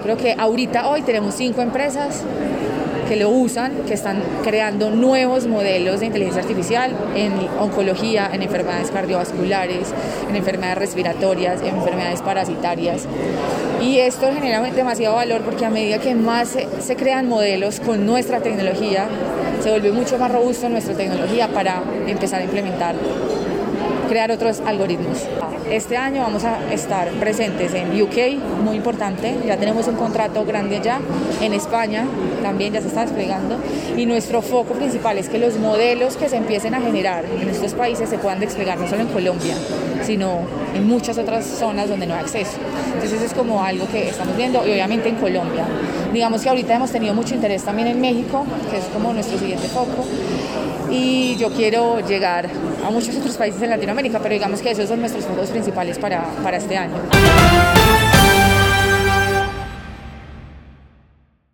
creo que ahorita, hoy tenemos cinco empresas que lo usan, que están creando nuevos modelos de inteligencia artificial en oncología, en enfermedades cardiovasculares, en enfermedades respiratorias, en enfermedades parasitarias. Y esto genera demasiado valor porque a medida que más se, se crean modelos con nuestra tecnología, se vuelve mucho más robusto nuestra tecnología para empezar a implementar crear otros algoritmos. Este año vamos a estar presentes en UK, muy importante, ya tenemos un contrato grande ya, en España también ya se está desplegando. Y nuestro foco principal es que los modelos que se empiecen a generar en estos países se puedan desplegar no solo en Colombia, sino en muchas otras zonas donde no hay acceso. Entonces eso es como algo que estamos viendo y obviamente en Colombia. Digamos que ahorita hemos tenido mucho interés también en México, que es como nuestro siguiente foco y yo quiero llegar a muchos otros países en Latinoamérica, pero digamos que esos son nuestros focos principales para, para este año.